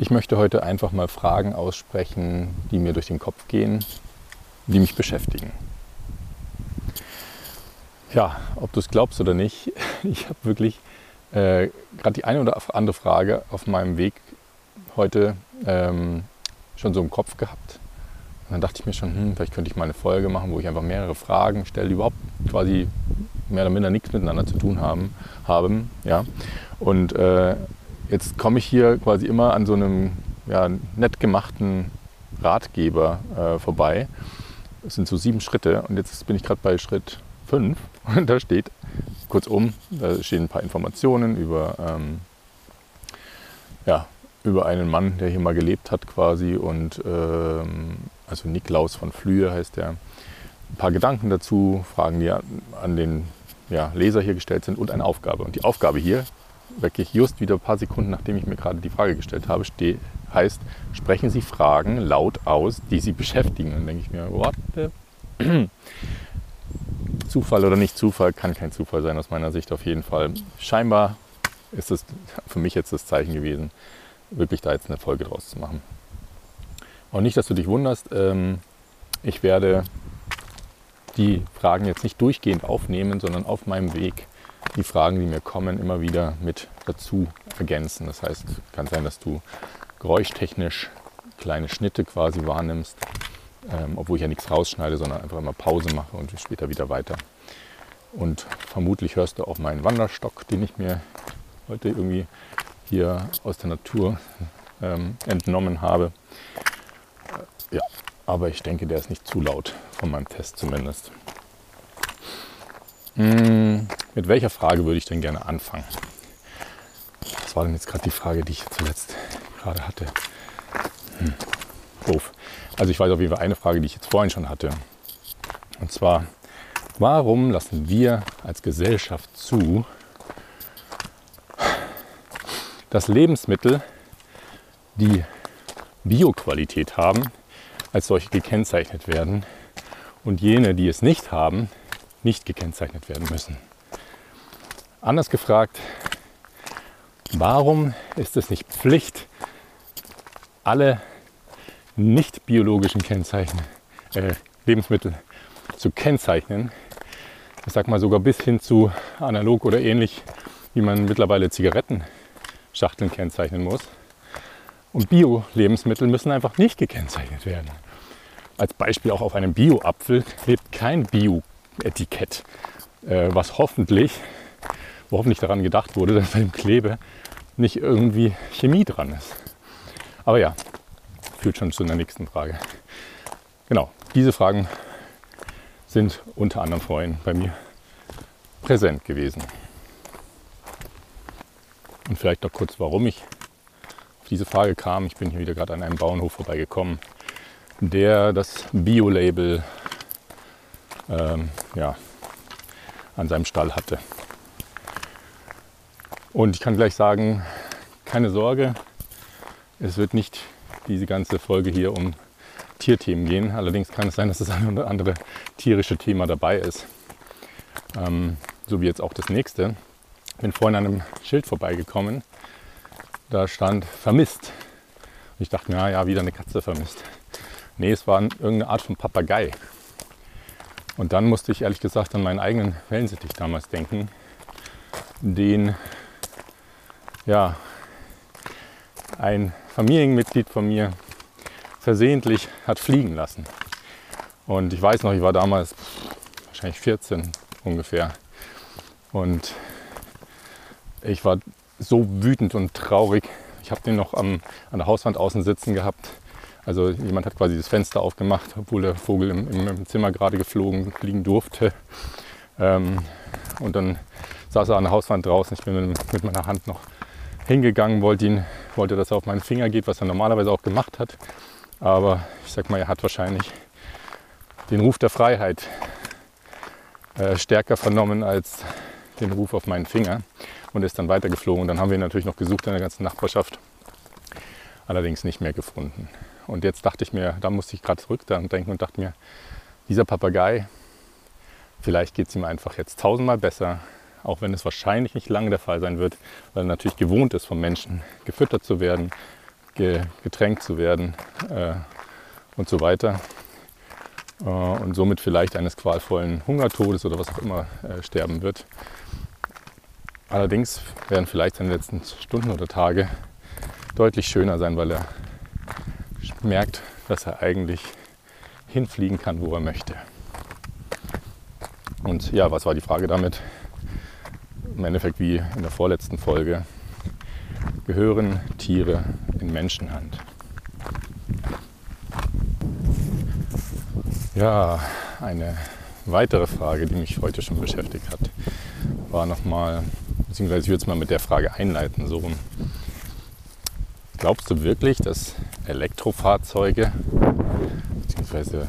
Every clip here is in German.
Ich möchte heute einfach mal Fragen aussprechen, die mir durch den Kopf gehen, die mich beschäftigen. Ja, ob du es glaubst oder nicht, ich habe wirklich äh, gerade die eine oder andere Frage auf meinem Weg heute ähm, schon so im Kopf gehabt. Und dann dachte ich mir schon, hm, vielleicht könnte ich mal eine Folge machen, wo ich einfach mehrere Fragen stelle, die überhaupt quasi mehr oder minder nichts miteinander zu tun haben. haben ja. Und äh, jetzt komme ich hier quasi immer an so einem ja, nett gemachten Ratgeber äh, vorbei. Es sind so sieben Schritte und jetzt bin ich gerade bei Schritt fünf und da steht, kurzum, da stehen ein paar Informationen über, ähm, ja, über einen Mann, der hier mal gelebt hat quasi und ähm, also Niklaus von Flühe heißt er. Ein paar Gedanken dazu, Fragen, die an den ja, Leser hier gestellt sind und eine Aufgabe. Und die Aufgabe hier, wirklich just wieder ein paar Sekunden, nachdem ich mir gerade die Frage gestellt habe, steht, heißt, sprechen Sie Fragen laut aus, die Sie beschäftigen. Dann denke ich mir, what? Zufall oder nicht Zufall, kann kein Zufall sein aus meiner Sicht auf jeden Fall. Scheinbar ist es für mich jetzt das Zeichen gewesen, wirklich da jetzt eine Folge draus zu machen. Und nicht, dass du dich wunderst, ähm, ich werde die Fragen jetzt nicht durchgehend aufnehmen, sondern auf meinem Weg die Fragen, die mir kommen, immer wieder mit dazu ergänzen. Das heißt, kann sein, dass du geräuschtechnisch kleine Schnitte quasi wahrnimmst, ähm, obwohl ich ja nichts rausschneide, sondern einfach immer Pause mache und später wieder weiter. Und vermutlich hörst du auch meinen Wanderstock, den ich mir heute irgendwie hier aus der Natur ähm, entnommen habe. Ja, aber ich denke, der ist nicht zu laut, von meinem Test zumindest. Hm, mit welcher Frage würde ich denn gerne anfangen? Was war denn jetzt gerade die Frage, die ich zuletzt gerade hatte? Hm, doof. Also ich weiß auf jeden Fall eine Frage, die ich jetzt vorhin schon hatte. Und zwar, warum lassen wir als Gesellschaft zu, dass Lebensmittel, die Bioqualität haben, als solche gekennzeichnet werden und jene, die es nicht haben, nicht gekennzeichnet werden müssen. Anders gefragt, warum ist es nicht Pflicht, alle nicht biologischen Kennzeichen, äh, Lebensmittel zu kennzeichnen? Ich sag mal sogar bis hin zu analog oder ähnlich, wie man mittlerweile Zigarettenschachteln kennzeichnen muss. Und Bio-Lebensmittel müssen einfach nicht gekennzeichnet werden. Als Beispiel auch auf einem Bio-Apfel klebt kein Bio-Etikett, äh, was hoffentlich, wo hoffentlich daran gedacht wurde, dass bei dem Klebe nicht irgendwie Chemie dran ist. Aber ja, führt schon zu der nächsten Frage. Genau, diese Fragen sind unter anderem vorhin bei mir präsent gewesen. Und vielleicht noch kurz, warum ich diese Frage kam. Ich bin hier wieder gerade an einem Bauernhof vorbeigekommen, der das Bio-Label ähm, ja, an seinem Stall hatte. Und ich kann gleich sagen, keine Sorge, es wird nicht diese ganze Folge hier um Tierthemen gehen. Allerdings kann es sein, dass das eine oder andere tierische Thema dabei ist. Ähm, so wie jetzt auch das nächste. Bin vorhin an einem Schild vorbeigekommen da stand vermisst. Und ich dachte mir, ja, ja, wieder eine Katze vermisst. Nee, es war irgendeine Art von Papagei. Und dann musste ich ehrlich gesagt an meinen eigenen Wellensittich damals denken, den ja, ein Familienmitglied von mir versehentlich hat fliegen lassen. Und ich weiß noch, ich war damals wahrscheinlich 14 ungefähr. Und ich war so wütend und traurig. Ich habe den noch am, an der Hauswand außen sitzen gehabt. Also jemand hat quasi das Fenster aufgemacht, obwohl der Vogel im, im, im Zimmer gerade geflogen fliegen durfte. Ähm, und dann saß er an der Hauswand draußen. Ich bin mit meiner Hand noch hingegangen, wollte, ihn, wollte, dass er auf meinen Finger geht, was er normalerweise auch gemacht hat. Aber ich sag mal, er hat wahrscheinlich den Ruf der Freiheit äh, stärker vernommen als den Ruf auf meinen Finger und ist dann weitergeflogen. Und dann haben wir ihn natürlich noch gesucht in der ganzen Nachbarschaft, allerdings nicht mehr gefunden. Und jetzt dachte ich mir, da musste ich gerade zurückdenken und dachte mir, dieser Papagei, vielleicht geht es ihm einfach jetzt tausendmal besser, auch wenn es wahrscheinlich nicht lange der Fall sein wird, weil er natürlich gewohnt ist, vom Menschen gefüttert zu werden, ge getränkt zu werden äh, und so weiter. Äh, und somit vielleicht eines qualvollen Hungertodes oder was auch immer äh, sterben wird. Allerdings werden vielleicht seine letzten Stunden oder Tage deutlich schöner sein, weil er merkt, dass er eigentlich hinfliegen kann, wo er möchte. Und ja, was war die Frage damit? Im Endeffekt wie in der vorletzten Folge gehören Tiere in Menschenhand. Ja, eine weitere Frage, die mich heute schon beschäftigt hat, war nochmal, beziehungsweise ich würde es mal mit der Frage einleiten, so Glaubst du wirklich, dass Elektrofahrzeuge, beziehungsweise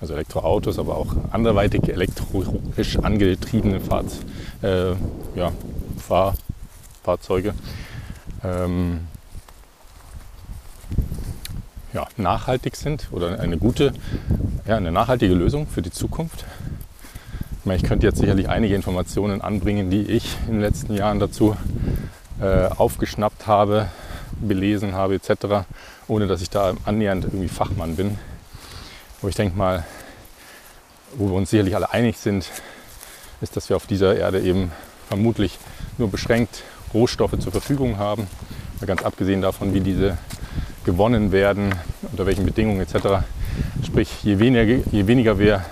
also Elektroautos, aber auch anderweitig elektrisch angetriebene Fahrz äh, ja, Fahr Fahrzeuge ähm, ja, nachhaltig sind oder eine gute, ja, eine nachhaltige Lösung für die Zukunft. Ich, meine, ich könnte jetzt sicherlich einige Informationen anbringen, die ich in den letzten Jahren dazu äh, aufgeschnappt habe, belesen habe etc., ohne dass ich da annähernd irgendwie Fachmann bin. Aber ich denke mal, wo wir uns sicherlich alle einig sind, ist, dass wir auf dieser Erde eben vermutlich nur beschränkt Rohstoffe zur Verfügung haben. Ganz abgesehen davon, wie diese gewonnen werden, unter welchen Bedingungen etc. Sprich, je weniger, je weniger wir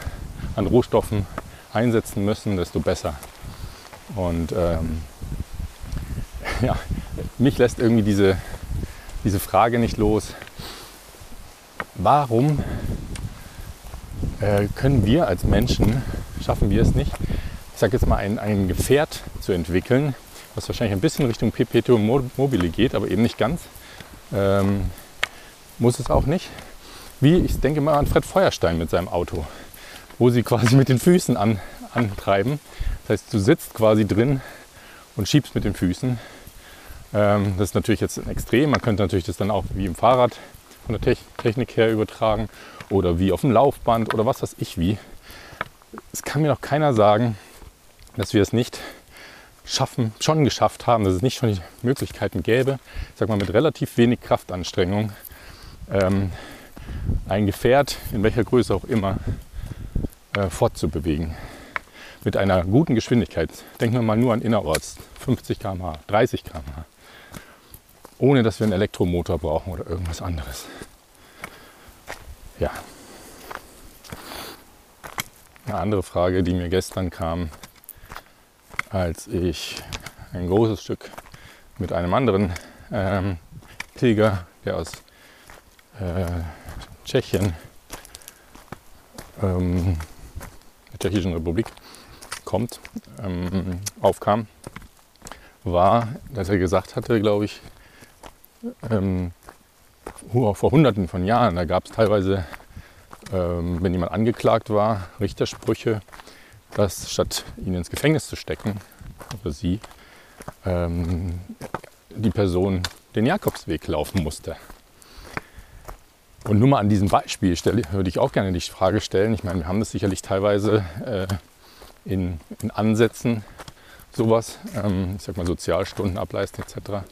an Rohstoffen einsetzen müssen, desto besser. Und ähm, ja, mich lässt irgendwie diese, diese Frage nicht los. Warum äh, können wir als Menschen, schaffen wir es nicht, ich sage jetzt mal, ein, ein Gefährt zu entwickeln, was wahrscheinlich ein bisschen Richtung Perpetuum mobile geht, aber eben nicht ganz. Ähm, muss es auch nicht. Wie, ich denke mal an Fred Feuerstein mit seinem Auto, wo sie quasi mit den Füßen an, antreiben. Das heißt, du sitzt quasi drin und schiebst mit den Füßen. Ähm, das ist natürlich jetzt ein Extrem. Man könnte natürlich das dann auch wie im Fahrrad von der Technik her übertragen oder wie auf dem Laufband oder was weiß ich wie. Es kann mir noch keiner sagen, dass wir es nicht schaffen, schon geschafft haben, dass es nicht schon die Möglichkeiten gäbe, ich sag mal mit relativ wenig Kraftanstrengung, ähm, ein Gefährt, in welcher Größe auch immer, äh, fortzubewegen. Mit einer guten Geschwindigkeit. Denken wir mal nur an innerorts, 50 km/h, 30 km/h. Ohne dass wir einen Elektromotor brauchen oder irgendwas anderes. Ja. Eine andere Frage, die mir gestern kam, als ich ein großes Stück mit einem anderen ähm, Pilger, der aus äh, Tschechien, ähm, der Tschechischen Republik kommt, ähm, aufkam, war, dass er gesagt hatte, glaube ich, ähm, vor hunderten von Jahren, da gab es teilweise, ähm, wenn jemand angeklagt war, Richtersprüche, dass statt ihn ins Gefängnis zu stecken, oder sie, ähm, die Person den Jakobsweg laufen musste. Und nur mal an diesem Beispiel stelle, würde ich auch gerne die Frage stellen. Ich meine, wir haben das sicherlich teilweise äh, in, in, Ansätzen, sowas, ähm, ich sag mal Sozialstunden ableisten etc.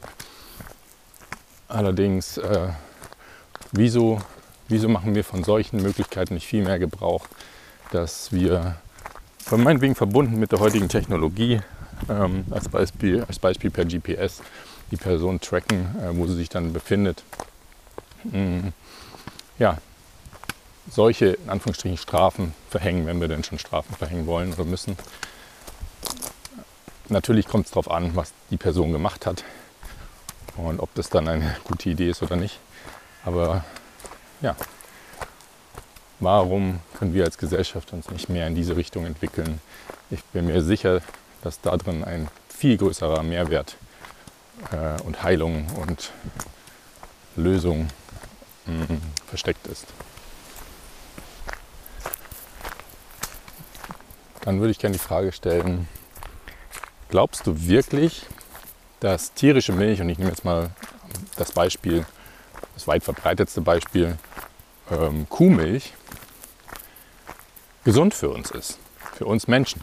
Allerdings, äh, wieso, wieso machen wir von solchen Möglichkeiten nicht viel mehr Gebrauch, dass wir von meinetwegen verbunden mit der heutigen Technologie, ähm, als, Beispiel, als Beispiel per GPS, die Person tracken, äh, wo sie sich dann befindet. Mhm. Ja, solche in Anführungsstrichen Strafen verhängen, wenn wir denn schon Strafen verhängen wollen oder müssen. Natürlich kommt es darauf an, was die Person gemacht hat und ob das dann eine gute Idee ist oder nicht. Aber ja, Warum können wir als Gesellschaft uns nicht mehr in diese Richtung entwickeln? Ich bin mir sicher, dass da drin ein viel größerer Mehrwert äh, und Heilung und Lösung mh, mm, versteckt ist. Dann würde ich gerne die Frage stellen, glaubst du wirklich, dass tierische Milch, und ich nehme jetzt mal das Beispiel, das weit verbreitetste Beispiel, ähm, Kuhmilch, gesund für uns ist, für uns Menschen.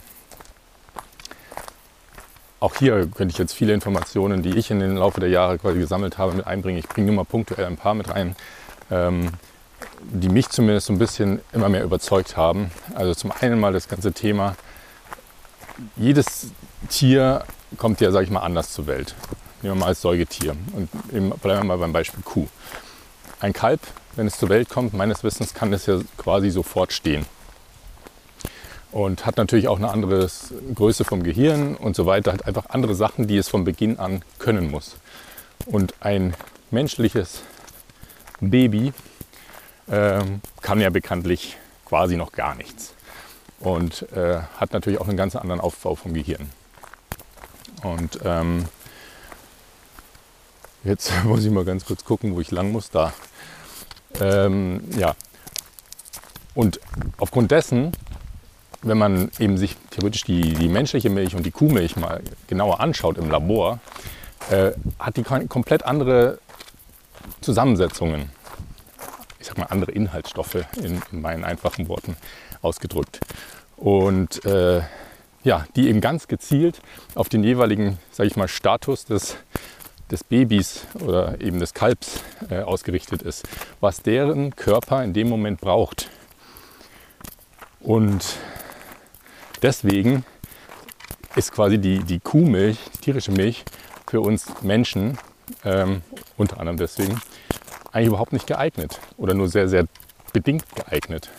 auch hier könnte ich jetzt viele Informationen, die ich in den Laufe der Jahre quasi gesammelt habe, mit einbringen. Ich bringe nur mal punktuell ein paar mit rein, ähm, die mich zumindest so ein bisschen immer mehr überzeugt haben. Also zum einen mal das ganze Thema, jedes Tier kommt ja, sage ich mal, anders zur Welt. Nehmen wir mal als Säugetier und eben bleiben wir mal beim Beispiel Kuh. Ein Kalb, wenn es zur Welt kommt, meines Wissens kann es ja quasi sofort stehen und hat natürlich auch eine andere Größe vom Gehirn und so weiter, hat einfach andere Sachen, die es von Beginn an können muss. Und ein menschliches Baby ähm, kann ja bekanntlich quasi noch gar nichts und äh, hat natürlich auch einen ganz anderen Aufbau vom Gehirn. Und ähm, jetzt muss ich mal ganz kurz gucken, wo ich lang muss. Da. Ähm, ja. Und aufgrund dessen wenn man eben sich theoretisch die, die menschliche Milch und die Kuhmilch mal genauer anschaut im Labor, äh, hat die komplett andere Zusammensetzungen. Ich sag mal andere Inhaltsstoffe in, in meinen einfachen Worten ausgedrückt. Und äh, ja, die eben ganz gezielt auf den jeweiligen, sage ich mal, Status des, des Babys oder eben des Kalbs äh, ausgerichtet ist, was deren Körper in dem Moment braucht. Und deswegen ist quasi die, die Kuhmilch, die tierische Milch, für uns Menschen, ähm, unter anderem deswegen, eigentlich überhaupt nicht geeignet oder nur sehr, sehr bedingt geeignet.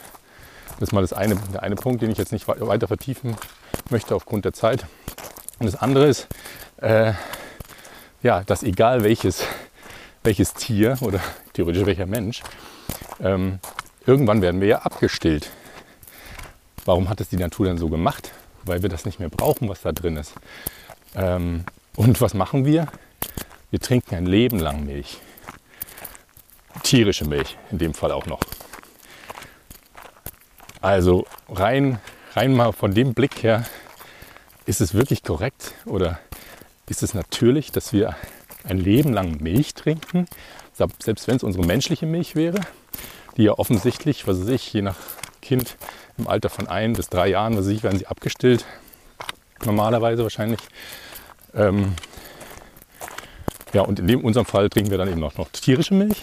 Das ist mal das eine, der eine Punkt, den ich jetzt nicht weiter vertiefen möchte aufgrund der Zeit. Und das andere ist, äh, ja, dass egal welches, welches Tier oder theoretisch welcher Mensch, ähm, irgendwann werden wir ja abgestillt. Warum hat es die Natur denn so gemacht? Weil wir das nicht mehr brauchen, was da drin ist. Ähm, und was machen wir? Wir trinken ein Leben lang Milch. Tierische Milch in dem Fall auch noch. Also rein, rein mal von dem Blick her, ist es wirklich korrekt oder ist es natürlich, dass wir ein Leben lang Milch trinken, selbst wenn es unsere menschliche Milch wäre, die ja offensichtlich, was weiß ich, je nach Kind im Alter von ein bis drei Jahren, was ich, werden sie abgestillt. Normalerweise wahrscheinlich. Ähm, ja, und in dem, unserem Fall trinken wir dann eben noch, noch tierische Milch.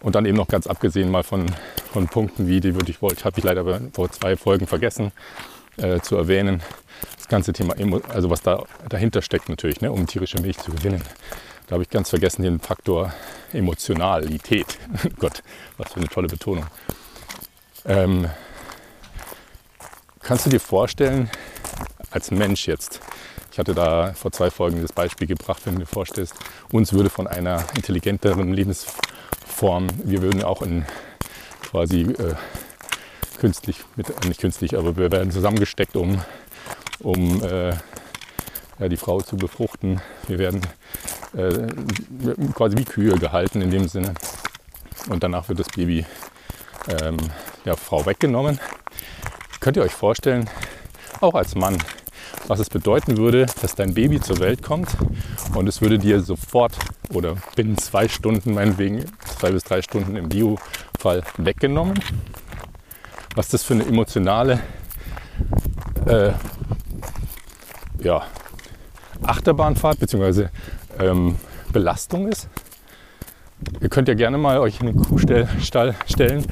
Und dann eben noch ganz abgesehen mal von, von Punkten wie, die würde ich wollte, habe ich leider vor zwei Folgen vergessen äh, zu erwähnen. Das ganze Thema, also was da dahinter steckt natürlich, ne, um tierische Milch zu gewinnen. Da habe ich ganz vergessen den Faktor Emotionalität. Gott, was für eine tolle Betonung. Ähm, kannst du dir vorstellen, als Mensch jetzt, ich hatte da vor zwei Folgen das Beispiel gebracht, wenn du dir vorstellst, uns würde von einer intelligenteren Lebensform, wir würden auch in quasi äh, künstlich, mit, nicht künstlich, aber wir werden zusammengesteckt, um, um äh, ja, die Frau zu befruchten. Wir werden äh, quasi wie Kühe gehalten in dem Sinne. Und danach wird das Baby ähm, der Frau weggenommen. Könnt ihr euch vorstellen, auch als Mann, was es bedeuten würde, dass dein Baby zur Welt kommt und es würde dir sofort oder binnen zwei Stunden, meinetwegen zwei bis drei Stunden im Bio-Fall weggenommen. Was das für eine emotionale äh, ja, Achterbahnfahrt bzw. Ähm, Belastung ist. Ihr könnt ja gerne mal euch in den Kuhstall stellen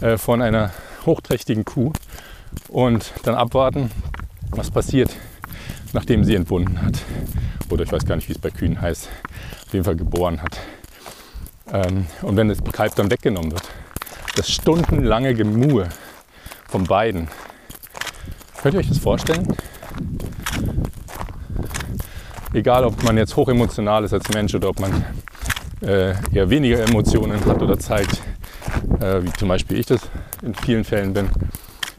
äh, von einer hochträchtigen Kuh und dann abwarten, was passiert, nachdem sie entbunden hat. Oder ich weiß gar nicht, wie es bei Kühen heißt. Auf jeden Fall geboren hat. Ähm, und wenn das Kalb dann weggenommen wird, das stundenlange Gemue von beiden. Könnt ihr euch das vorstellen? Egal, ob man jetzt hochemotional ist als Mensch oder ob man äh, eher weniger Emotionen hat oder zeigt, äh, wie zum Beispiel ich das in vielen Fällen bin.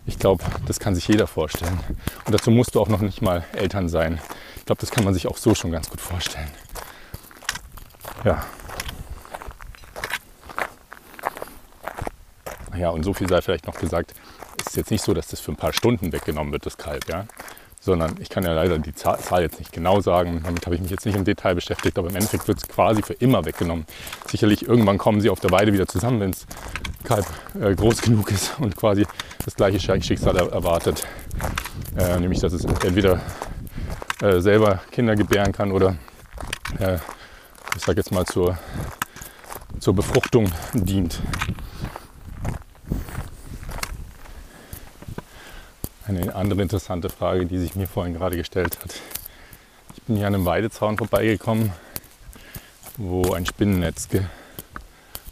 Ich glaube, das kann sich jeder vorstellen. Und dazu musst du auch noch nicht mal Eltern sein. Ich glaube, das kann man sich auch so schon ganz gut vorstellen. Ja. Ja, und so viel sei vielleicht noch gesagt. Es ist jetzt nicht so, dass das für ein paar Stunden weggenommen wird, das Kalb. Ja? sondern ich kann ja leider die Zahl jetzt nicht genau sagen. Damit habe ich mich jetzt nicht im Detail beschäftigt, aber im Endeffekt wird es quasi für immer weggenommen. Sicherlich irgendwann kommen sie auf der Weide wieder zusammen, wenn es Kalb äh, groß genug ist und quasi das gleiche Schicksal erwartet. Äh, nämlich, dass es entweder äh, selber Kinder gebären kann oder äh, ich sage jetzt mal zur, zur Befruchtung dient. Eine andere interessante Frage, die sich mir vorhin gerade gestellt hat. Ich bin hier an einem Weidezaun vorbeigekommen, wo ein Spinnennetz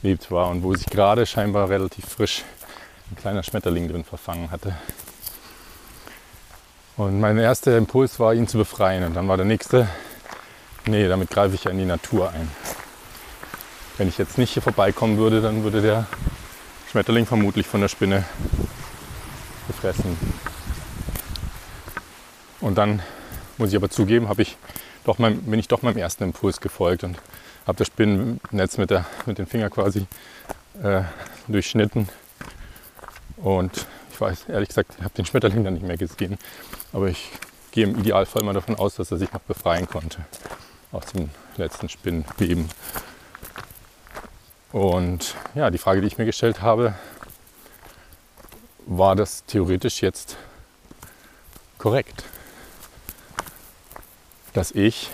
gelebt war und wo sich gerade scheinbar relativ frisch ein kleiner Schmetterling drin verfangen hatte. Und mein erster Impuls war, ihn zu befreien. Und dann war der nächste, nee, damit greife ich ja in die Natur ein. Wenn ich jetzt nicht hier vorbeikommen würde, dann würde der Schmetterling vermutlich von der Spinne gefressen. Und dann muss ich aber zugeben, ich doch mein, bin ich doch meinem ersten Impuls gefolgt und habe das Spinnennetz mit, der, mit dem Finger quasi äh, durchschnitten. Und ich weiß, ehrlich gesagt, ich habe den Schmetterling dann nicht mehr gesehen. Aber ich gehe im Idealfall mal davon aus, dass er sich noch befreien konnte aus dem letzten Spinnenbeben. Und ja, die Frage, die ich mir gestellt habe, war das theoretisch jetzt korrekt? Dass ich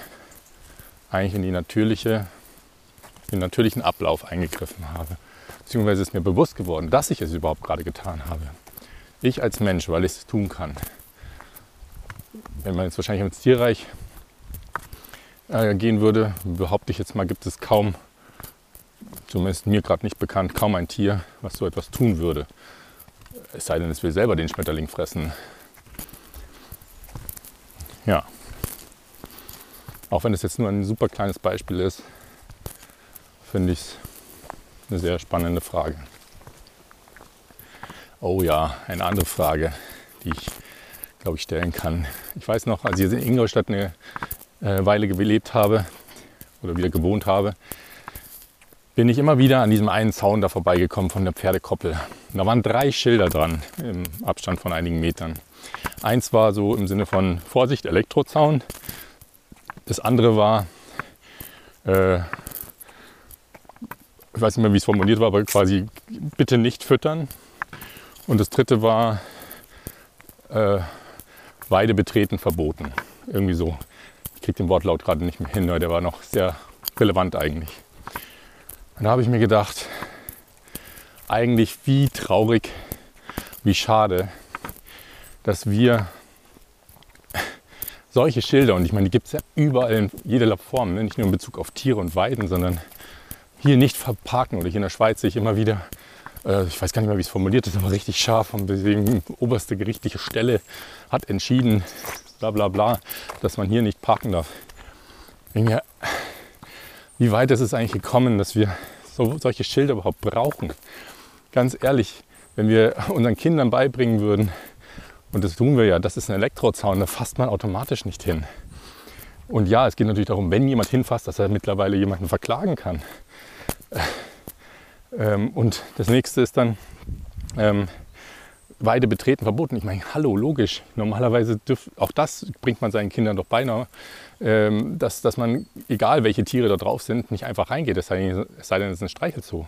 eigentlich in die natürliche, den natürlichen Ablauf eingegriffen habe. Beziehungsweise ist mir bewusst geworden, dass ich es überhaupt gerade getan habe. Ich als Mensch, weil ich es tun kann. Wenn man jetzt wahrscheinlich ins Tierreich äh, gehen würde, behaupte ich jetzt mal, gibt es kaum, zumindest mir gerade nicht bekannt, kaum ein Tier, was so etwas tun würde. Es sei denn, es will selber den Schmetterling fressen. Ja. Auch wenn es jetzt nur ein super kleines Beispiel ist, finde ich es eine sehr spannende Frage. Oh ja, eine andere Frage, die ich glaube ich stellen kann. Ich weiß noch, als ich in Ingolstadt eine äh, Weile gelebt habe oder wieder gewohnt habe, bin ich immer wieder an diesem einen Zaun da vorbeigekommen von der Pferdekoppel. Und da waren drei Schilder dran im Abstand von einigen Metern. Eins war so im Sinne von Vorsicht, Elektrozaun. Das andere war äh, ich weiß nicht mehr, wie es formuliert war, aber quasi bitte nicht füttern. Und das dritte war äh, Weide betreten verboten. Irgendwie so. Ich kriege den Wortlaut gerade nicht mehr hin, aber der war noch sehr relevant eigentlich. Und da habe ich mir gedacht, eigentlich wie traurig, wie schade, dass wir solche Schilder, und ich meine, die gibt es ja überall in jeder Form, ne? nicht nur in Bezug auf Tiere und Weiden, sondern hier nicht verparken. Oder hier in der Schweiz sehe ich immer wieder, äh, ich weiß gar nicht mehr, wie es formuliert ist, aber richtig scharf. Und deswegen oberste gerichtliche Stelle hat entschieden, bla bla bla, dass man hier nicht parken darf. Mir, wie weit ist es eigentlich gekommen, dass wir so, solche Schilder überhaupt brauchen? Ganz ehrlich, wenn wir unseren Kindern beibringen würden, und das tun wir ja, das ist ein Elektrozaun, da fasst man automatisch nicht hin. Und ja, es geht natürlich darum, wenn jemand hinfasst, dass er mittlerweile jemanden verklagen kann. Ähm, und das nächste ist dann ähm, Weide betreten verboten. Ich meine, hallo, logisch. Normalerweise dürf, auch das bringt man seinen Kindern doch beinahe, ähm, dass, dass man, egal welche Tiere da drauf sind, nicht einfach reingeht, es sei, es sei denn, es ist ein Streichelzoo.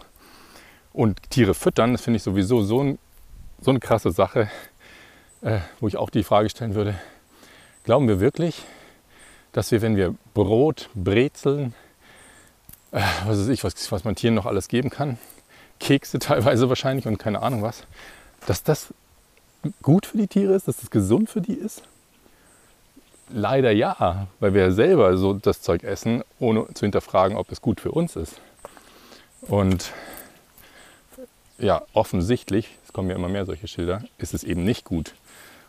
Und Tiere füttern, das finde ich sowieso so, ein, so eine krasse Sache, äh, wo ich auch die Frage stellen würde, glauben wir wirklich, dass wir, wenn wir Brot, Brezeln, äh, was weiß ich, was, was man Tieren noch alles geben kann, Kekse teilweise wahrscheinlich und keine Ahnung was, dass das gut für die Tiere ist, dass das gesund für die ist? Leider ja, weil wir selber so das Zeug essen, ohne zu hinterfragen, ob es gut für uns ist. Und ja, offensichtlich, es kommen ja immer mehr solche Schilder, ist es eben nicht gut.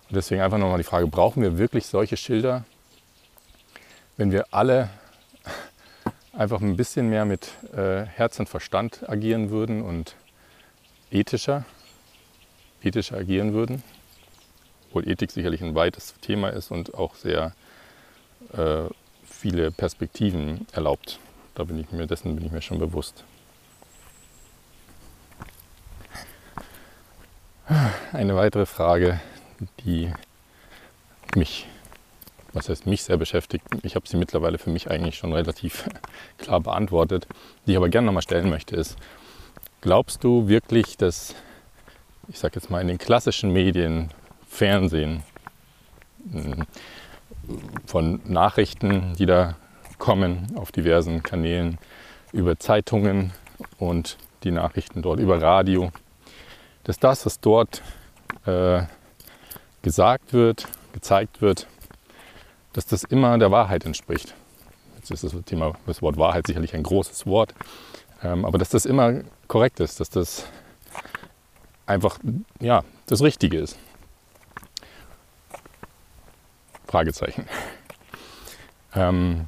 Und deswegen einfach nochmal die Frage, brauchen wir wirklich solche Schilder, wenn wir alle einfach ein bisschen mehr mit äh, Herz und Verstand agieren würden und ethischer, ethischer agieren würden. Obwohl Ethik sicherlich ein weites Thema ist und auch sehr äh, viele Perspektiven erlaubt. Da bin ich mir dessen bin ich mir schon bewusst. Eine weitere Frage, die mich was heißt mich sehr beschäftigt. Ich habe sie mittlerweile für mich eigentlich schon relativ klar beantwortet. Die ich aber gerne nochmal stellen möchte, ist, glaubst du wirklich, dass, ich sage jetzt mal, in den klassischen Medien, Fernsehen, hm, von Nachrichten, die da kommen auf diversen Kanälen, über Zeitungen und die Nachrichten dort, über Radio, dass das, was dort äh, gesagt wird, gezeigt wird, dass das immer der Wahrheit entspricht. Jetzt ist das Thema, das Wort Wahrheit sicherlich ein großes Wort, ähm, aber dass das immer korrekt ist, dass das einfach ja, das Richtige ist. Fragezeichen. Ähm,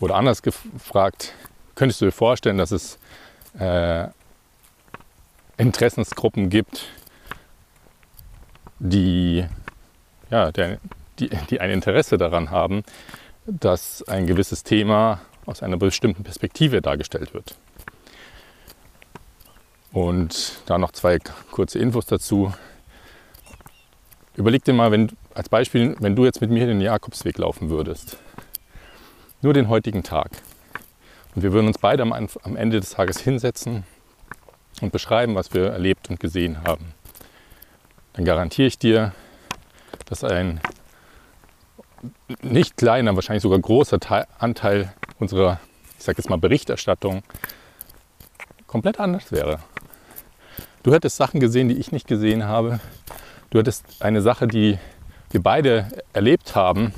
oder anders gefragt, könntest du dir vorstellen, dass es äh, Interessensgruppen gibt, die, ja, der, die, die ein Interesse daran haben, dass ein gewisses Thema aus einer bestimmten Perspektive dargestellt wird. Und da noch zwei kurze Infos dazu. Überleg dir mal, wenn, als Beispiel, wenn du jetzt mit mir den Jakobsweg laufen würdest. Nur den heutigen Tag. Und wir würden uns beide am, am Ende des Tages hinsetzen und beschreiben, was wir erlebt und gesehen haben. Dann garantiere ich dir, dass ein nicht kleiner, wahrscheinlich sogar großer Teil, Anteil unserer, ich sage jetzt mal, Berichterstattung komplett anders wäre. Du hättest Sachen gesehen, die ich nicht gesehen habe. Du hättest eine Sache, die wir beide erlebt haben,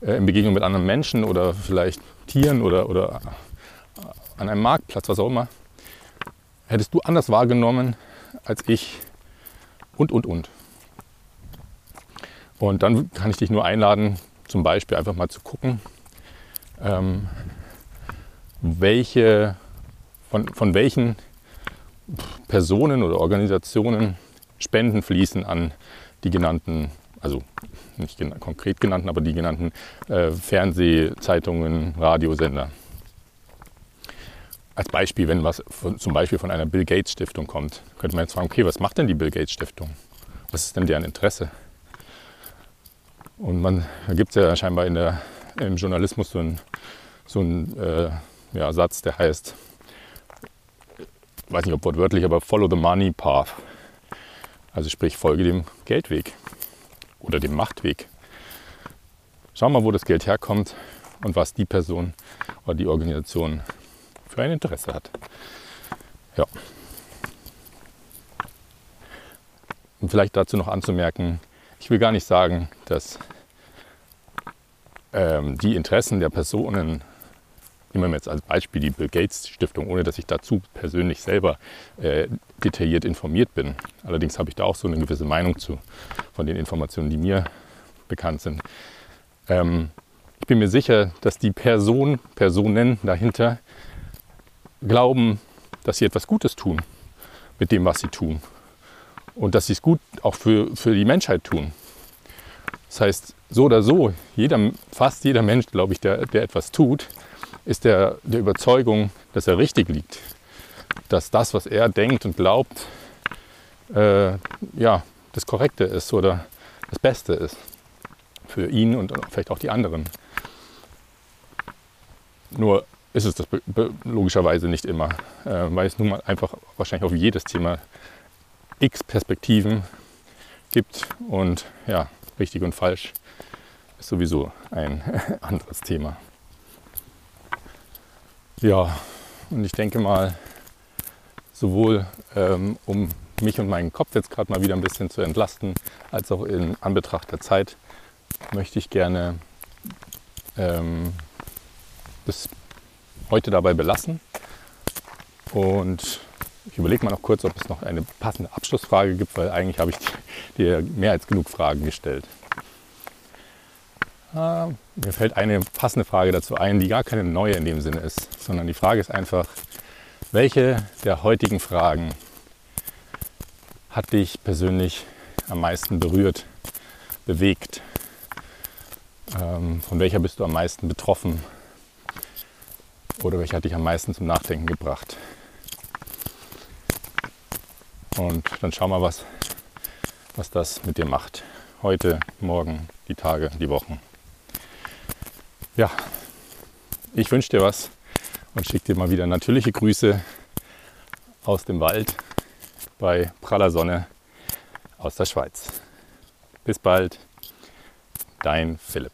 äh, in Begegnung mit anderen Menschen oder vielleicht Tieren oder, oder an einem Marktplatz, was auch immer, hättest du anders wahrgenommen als ich und, und, und. Und dann kann ich dich nur einladen, zum Beispiel einfach mal zu gucken, ähm, welche, von, von welchen Personen oder Organisationen Spenden fließen an die genannten, also nicht gen konkret genannten, aber die genannten äh, Fernsehzeitungen, Radiosender. Als Beispiel, wenn was von, zum Beispiel von einer Bill Gates Stiftung kommt, könnte man jetzt fragen, okay, was macht denn die Bill Gates Stiftung? Was ist denn deren Interesse? Und man, da gibt es ja scheinbar in der, im Journalismus so einen so äh, ja, Satz, der heißt, weiß nicht ob wortwörtlich, aber follow the money path. Also sprich, folge dem Geldweg oder dem Machtweg. Schau mal, wo das Geld herkommt und was die Person oder die Organisation für ein Interesse hat. Ja. Und vielleicht dazu noch anzumerken, ich will gar nicht sagen, dass ähm, die Interessen der Personen nehmen wir jetzt als Beispiel die Bill Gates Stiftung, ohne dass ich dazu persönlich selber äh, detailliert informiert bin. Allerdings habe ich da auch so eine gewisse Meinung zu, von den Informationen, die mir bekannt sind. Ähm, ich bin mir sicher, dass die Person, Personen dahinter glauben, dass sie etwas Gutes tun mit dem, was sie tun. Und dass sie es gut auch für, für die Menschheit tun. Das heißt, so oder so, jeder, fast jeder Mensch, glaube ich, der, der etwas tut, ist der, der Überzeugung, dass er richtig liegt. Dass das, was er denkt und glaubt, äh, ja, das Korrekte ist oder das Beste ist für ihn und vielleicht auch die anderen. Nur ist es das logischerweise nicht immer, äh, weil es nun mal einfach wahrscheinlich auf jedes Thema x Perspektiven gibt und ja, richtig und falsch ist sowieso ein anderes Thema. Ja, und ich denke mal, sowohl ähm, um mich und meinen Kopf jetzt gerade mal wieder ein bisschen zu entlasten, als auch in Anbetracht der Zeit, möchte ich gerne ähm, bis heute dabei belassen. Und ich überlege mal noch kurz, ob es noch eine passende Abschlussfrage gibt, weil eigentlich habe ich dir mehr als genug Fragen gestellt. Äh, mir fällt eine passende Frage dazu ein, die gar keine neue in dem Sinne ist, sondern die Frage ist einfach, welche der heutigen Fragen hat dich persönlich am meisten berührt, bewegt? Ähm, von welcher bist du am meisten betroffen? Oder welche hat dich am meisten zum Nachdenken gebracht? Und dann schau mal, was, was das mit dir macht. Heute, morgen, die Tage, die Wochen ja, ich wünsche dir was und schicke dir mal wieder natürliche Grüße aus dem Wald bei praller Sonne aus der Schweiz. Bis bald, dein Philipp.